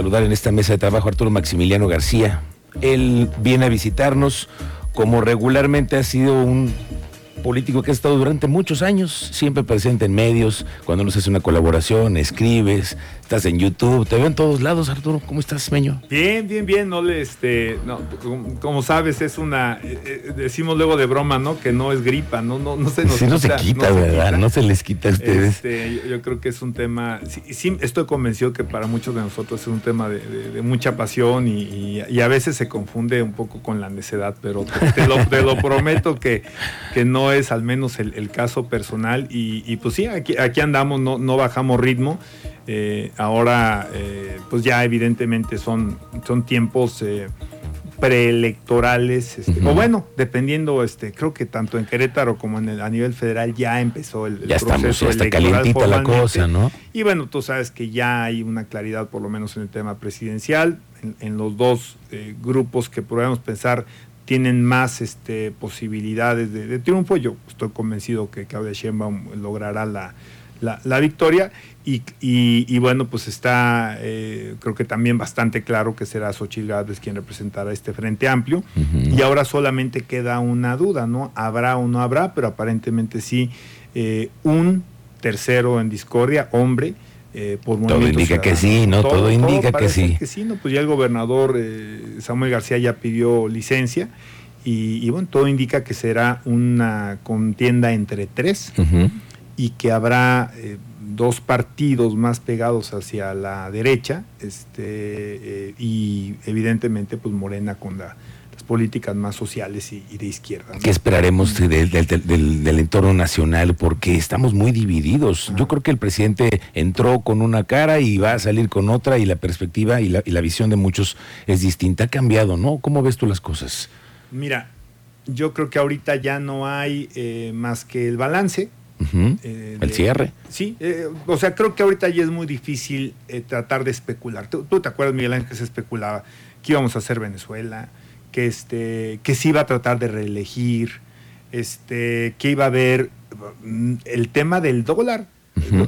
Saludar en esta mesa de trabajo Arturo Maximiliano García. Él viene a visitarnos como regularmente ha sido un político que ha estado durante muchos años, siempre presente en medios, cuando nos hace una colaboración, escribes, estás en YouTube, te veo en todos lados, Arturo. ¿Cómo estás, Meño? Bien, bien, bien. No le, este, no, como, sabes, es una, eh, eh, decimos luego de broma, ¿no? Que no es gripa, no, no, no se nos sí, no se quita, ¿verdad? No se les quita a ustedes. Este, yo, creo que es un tema, sí, estoy convencido que para muchos de nosotros es un tema de, mucha pasión y, a veces se confunde un poco con la necedad, pero te, lo, prometo que, que no es al menos el, caso personal y, pues sí, aquí, aquí andamos, no, no bajamos ritmo. Eh, ahora, eh, pues ya evidentemente son, son tiempos eh, preelectorales, este, o bueno, dependiendo, este, creo que tanto en Querétaro como en el, a nivel federal ya empezó el, ya proceso estamos, ya está calientita la cosa, ¿no? Y bueno, tú sabes que ya hay una claridad, por lo menos en el tema presidencial, en, los dos grupos que podríamos pensar tienen más este, posibilidades de, triunfo. Yo estoy convencido que Claudia Sheinbaum logrará la, la, victoria y, bueno, pues está eh, creo que también bastante claro que será Xochitl Gálvez quien representará este Frente Amplio y ahora solamente queda una duda, ¿no? Habrá o no habrá, pero aparentemente sí eh, un tercero en discordia, hombre, eh, por Todo indica que sí, ¿no? Todo, indica que sí. Que sí, ¿no? Pues ya el gobernador Samuel García ya pidió licencia y, bueno, todo indica que será una contienda entre tres y que habrá eh, dos partidos más pegados hacia la derecha este, eh, y evidentemente pues Morena con las políticas más sociales y, de izquierda. ¿Qué esperaremos del, entorno nacional? Porque estamos muy divididos. Yo creo que el presidente entró con una cara y va a salir con otra y la perspectiva y la, y la visión de muchos es distinta. Ha cambiado, ¿no? ¿Cómo ves tú las cosas? Mira, yo creo que ahorita ya no hay eh, más que el balance eh, el cierre. Sí, eh, o sea, creo que ahorita ya es muy difícil eh, tratar de especular. ¿Tú, te acuerdas, Miguel Ángel, que se especulaba que íbamos a hacer Venezuela, que, este, que se iba a tratar de reelegir, este, que iba a haber mm, el tema del dólar.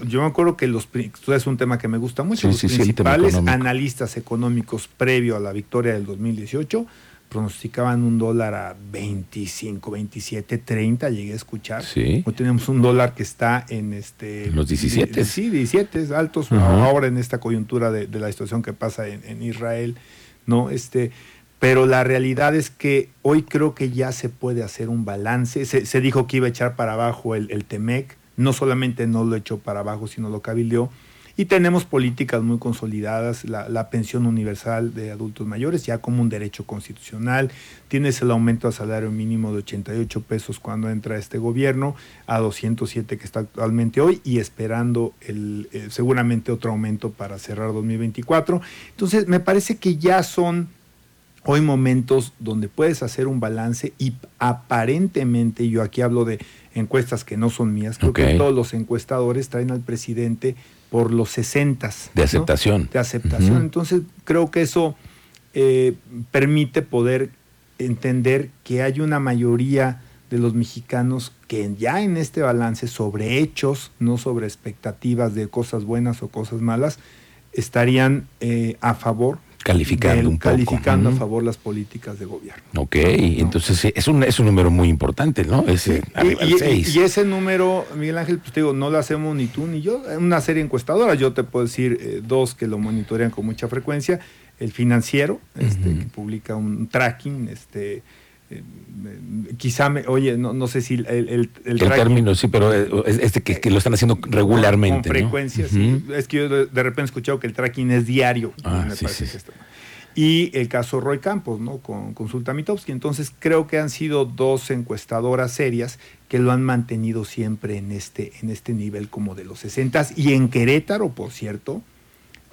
Yo me acuerdo que los, es un tema que me gusta mucho, los principales analistas económicos previo a la victoria del 2018 pronosticaban un dólar a 25, 27, 30, llegué a escuchar. Sí. Hoy tenemos un dólar que está en este... Los 17. sí, 17 altos, ahora en esta coyuntura de, la situación que pasa en, Israel, ¿no? Este, pero la realidad es que hoy creo que ya se puede hacer un balance. Se, dijo que iba a echar para abajo el, el TEMEC, no solamente no lo echó para abajo, sino lo cabildeó y tenemos políticas muy consolidadas, la, pensión universal de adultos mayores ya como un derecho constitucional, tienes el aumento al salario mínimo de 88 pesos cuando entra este gobierno, a 207 que está actualmente hoy y esperando el, eh, seguramente otro aumento para cerrar 2024. Entonces, me parece que ya son hoy momentos donde puedes hacer un balance y aparentemente, yo aquí hablo de encuestas que no son mías, creo que todos los encuestadores traen al presidente por los 60. De aceptación. De aceptación. Entonces, creo que eso eh, permite poder entender que hay una mayoría de los mexicanos que ya en este balance sobre hechos, no sobre expectativas de cosas buenas o cosas malas, estarían eh, a favor Calificando un poco. Calificando a favor las políticas de gobierno. Ok, entonces es un, es un número muy importante, ¿no? Ese, y, ese número, Miguel Ángel, pues te digo, no lo hacemos ni tú ni yo. Una serie encuestadora, yo te puedo decir eh, dos que lo monitorean con mucha frecuencia. El financiero, este, que publica un tracking, este eh, quizá me, oye, no, no sé si el, el, el, término, sí, pero eh, este que, lo están haciendo regularmente. Con frecuencia, sí. Es que yo de, repente he escuchado que el tracking es diario. Ah, sí, sí. Y el caso Roy Campos, ¿no? Con Consulta Mitowski. Entonces creo que han sido dos encuestadoras serias que lo han mantenido siempre en este, en este nivel como de los 60 y en Querétaro, por cierto,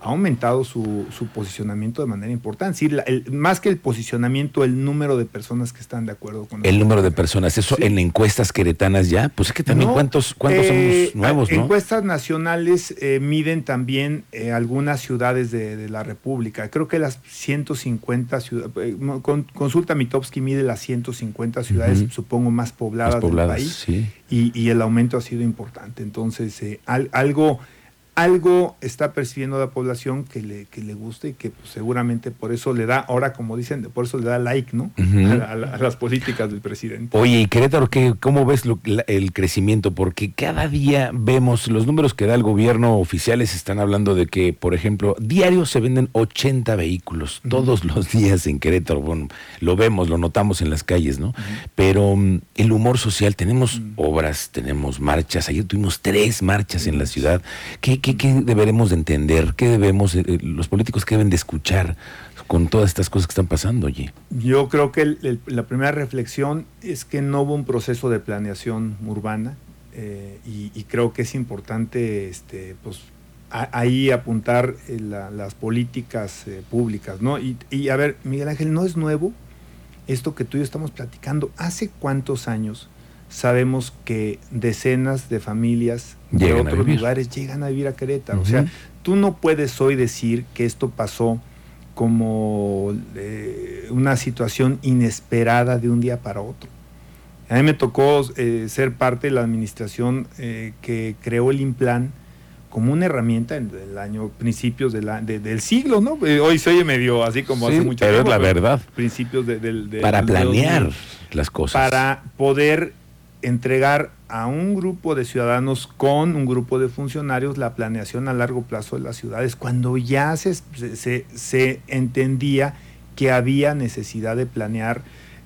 ha aumentado su, su, posicionamiento de manera importante. el, más que el posicionamiento, el número de personas que están de acuerdo con el número de personas. Eso en encuestas queretanas ya, pues es que también cuántos, cuántos eh, somos nuevos, ¿no? Encuestas nacionales eh, miden también eh, algunas ciudades de, la República. Creo que las 150 ciudades, con, consulta Mitowski mide las 150 ciudades, supongo, más pobladas, del país. Y, y, el aumento ha sido importante. Entonces, algo algo está percibiendo la población que le, que le gusta y que pues, seguramente por eso le da, ahora como dicen, por eso le da like, ¿no? a, las políticas del presidente. Oye, y Querétaro, ¿qué, ¿cómo ves el crecimiento? Porque cada día vemos los números que da el gobierno oficiales, están hablando de que, por ejemplo, diario se venden 80 vehículos, todos los días en Querétaro. Bueno, lo vemos, lo notamos en las calles, ¿no? Pero mm, el humor social, tenemos obras, tenemos marchas, ayer tuvimos tres marchas en la ciudad. ¿Qué, qué ¿Qué, deberemos de entender? ¿Qué debemos, eh, los políticos que deben de escuchar con todas estas cosas que están pasando allí? Yo creo que la primera reflexión es que no hubo un proceso de planeación urbana eh, y, creo que es importante este, pues, ahí apuntar eh, las políticas públicas. ¿no? Y, y a ver, Miguel Ángel, no es nuevo esto que tú y yo estamos platicando. ¿Hace cuántos años? Sabemos que decenas de familias de otros lugares llegan a vivir a Querétaro. O sea, tú no puedes hoy decir que esto pasó como eh, una situación inesperada de un día para otro. A mí me tocó eh, ser parte de la administración eh, que creó el Implan como una herramienta en el año principios del siglo, ¿no? Hoy se oye medio así como hace mucho pero es la verdad. Principios del... para planear las cosas. Para poder entregar a un grupo de ciudadanos con un grupo de funcionarios la planeación a largo plazo de las ciudades, cuando ya se, se, entendía que había necesidad de planear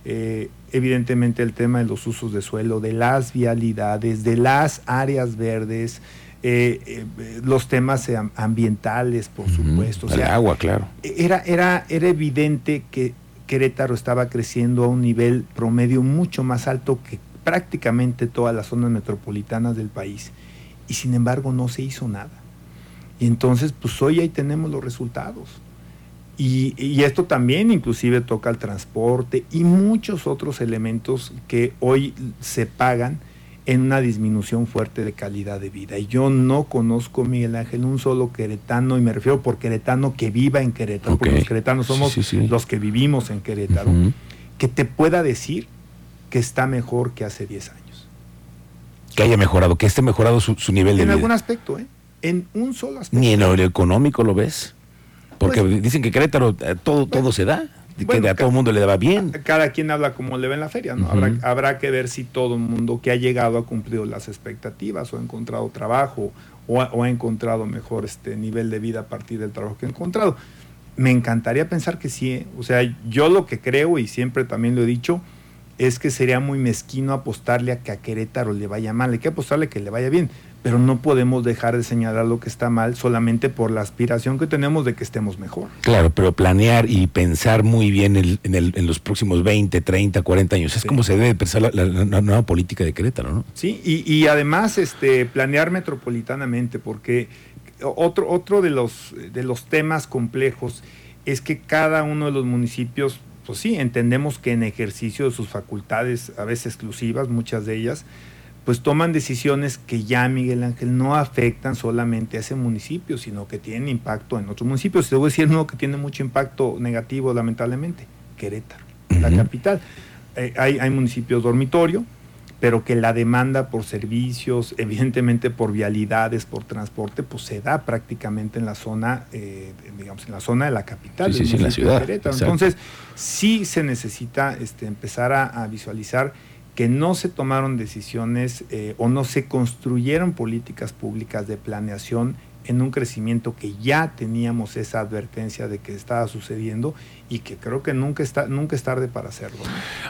eh, evidentemente el tema de los usos de suelo, de las vialidades, de las áreas verdes, eh, eh, los temas ambientales, por supuesto. el agua, claro. Era, era, era evidente que Querétaro estaba creciendo a un nivel promedio mucho más alto que prácticamente todas las zonas metropolitanas del país y sin embargo no se hizo nada. Y entonces, pues hoy ahí tenemos los resultados. Y, esto también inclusive toca el transporte y muchos otros elementos que hoy se pagan en una disminución fuerte de calidad de vida. Y yo no conozco, Miguel Ángel, un solo queretano, y me refiero por queretano que viva en Querétaro, porque los queretanos somos los que vivimos en Querétaro, que te pueda decir que está mejor que hace 10 años. Que haya mejorado, que esté mejorado su, nivel de vida. En algún aspecto, ¿eh? En un solo aspecto. Ni en lo económico lo ves. Porque pues, dicen que Querétaro eh, todo, todo se da. que a todo el mundo le daba bien. Cada quien habla como le va en la feria, ¿no? habrá, habrá, que ver si todo el mundo que ha llegado ha cumplido las expectativas o ha encontrado trabajo o ha, encontrado mejor este nivel de vida a partir del trabajo que ha encontrado. Me encantaría pensar que sí. ¿eh? O sea, yo lo que creo y siempre también lo he dicho, es que sería muy mezquino apostarle a que a Querétaro le vaya mal. Hay que apostarle a que le vaya bien, pero no podemos dejar de señalar lo que está mal solamente por la aspiración que tenemos de que estemos mejor. Claro, pero planear y pensar muy bien en, los próximos 20, 30, 40 años, es como se debe pensar la, nueva política de Querétaro, ¿no? Sí, y, además este, planear metropolitanamente, porque otro, otro de, los, de los temas complejos es que cada uno de los municipios pues sí, entendemos que en ejercicio de sus facultades, a veces exclusivas, muchas de ellas, pues toman decisiones que ya, Miguel Ángel, no afectan solamente a ese municipio, sino que tienen impacto en otros municipios. Te voy a decir uno que tiene mucho impacto negativo, lamentablemente, Querétaro, la capital. Eh, hay, hay municipios dormitorio, pero que la demanda por servicios, evidentemente por vialidades, por transporte, pues se da prácticamente en la zona, eh, digamos, en la zona de la capital. Sí, sí, en la ciudad. Entonces, sí se necesita este, empezar a, visualizar que no se tomaron decisiones eh, o no se construyeron políticas públicas de planeación en un crecimiento que ya teníamos esa advertencia de que estaba sucediendo y que creo que nunca, está, nunca es tarde para hacerlo.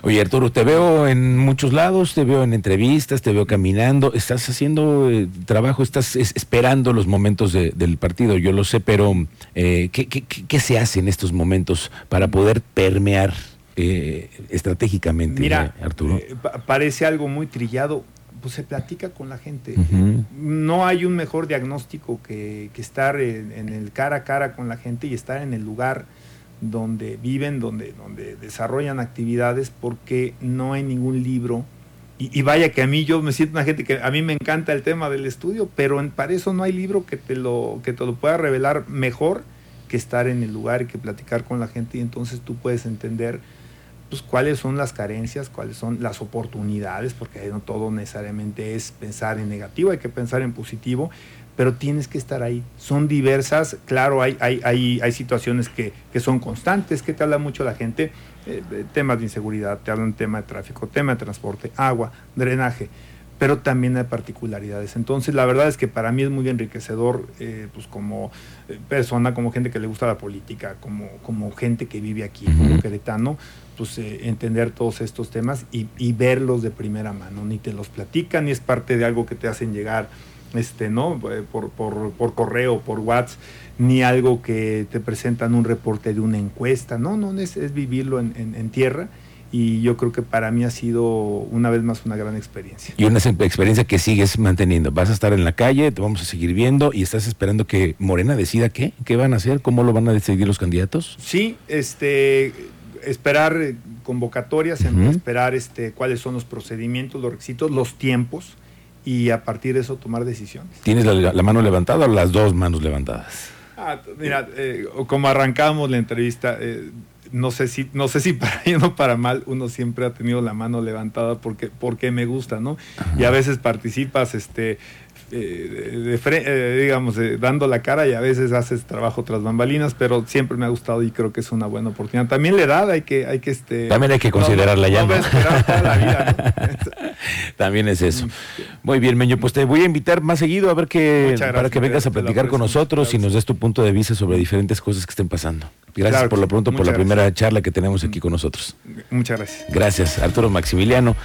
Oye Arturo, te veo en muchos lados, te veo en entrevistas, te veo caminando, estás haciendo eh, trabajo, estás esperando los momentos del partido, yo lo sé, pero eh, ¿qué, se hace en estos momentos para poder permear eh, estratégicamente, Mira, Arturo? parece algo muy trillado, pues se platica con la gente. No hay un mejor diagnóstico que, estar en, el cara a cara con la gente y estar en el lugar donde viven, donde, donde desarrollan actividades, porque no hay ningún libro. Y, vaya que a mí yo me siento una gente que a mí me encanta el tema del estudio, pero para eso no hay libro que te lo, que te lo pueda revelar mejor que estar en el lugar y que platicar con la gente y entonces tú puedes entender pues, cuáles son las carencias, cuáles son las oportunidades, porque no todo necesariamente es pensar en negativo, hay que pensar en positivo, pero tienes que estar ahí. Son diversas, claro, hay, hay, hay, hay situaciones que, que, son constantes, que te habla mucho la gente, eh, temas de inseguridad, te hablan tema de tráfico, tema de transporte, agua, drenaje, pero también hay particularidades. Entonces, la verdad es que para mí es muy enriquecedor, eh, pues como eh, persona, como gente que le gusta la política, como, como gente que vive aquí, como queretano, pues eh, entender todos estos temas y, y verlos de primera mano, ni te los platican, ni es parte de algo que te hacen llegar este, ¿no? Eh, por, por, por, correo, por WhatsApp, ni algo que te presentan un reporte de una encuesta, no, no, es, es vivirlo en, en, en, tierra y yo creo que para mí ha sido una vez más una gran experiencia. Y una experiencia que sigues manteniendo, vas a estar en la calle, te vamos a seguir viendo y estás esperando que Morena decida qué, qué van a hacer, cómo lo van a decidir los candidatos. Sí, este, esperar convocatorias, uh -huh. esperar este, cuáles son los procedimientos, los requisitos, los tiempos y a partir de eso tomar decisiones. ¿Tienes la, la mano levantada o las dos manos levantadas? Ah, mira, eh, como arrancamos la entrevista, eh, no sé si no sé si para bien o para mal uno siempre ha tenido la mano levantada porque porque me gusta no Ajá. y a veces participas este eh, de, eh, digamos, eh, dando la cara y a veces haces trabajo tras bambalinas, pero siempre me ha gustado y creo que es una buena oportunidad. También la edad hay que, hay que este. También hay que toda la ¿no? También es eso. Muy bien, Meño, pues te voy a invitar más seguido a ver que para que vengas a platicar con nosotros y nos des tu punto de vista sobre diferentes cosas que estén pasando. Gracias claro, por lo pronto por la gracias. primera charla que tenemos aquí con nosotros. Muchas gracias. Gracias, Arturo Maximiliano.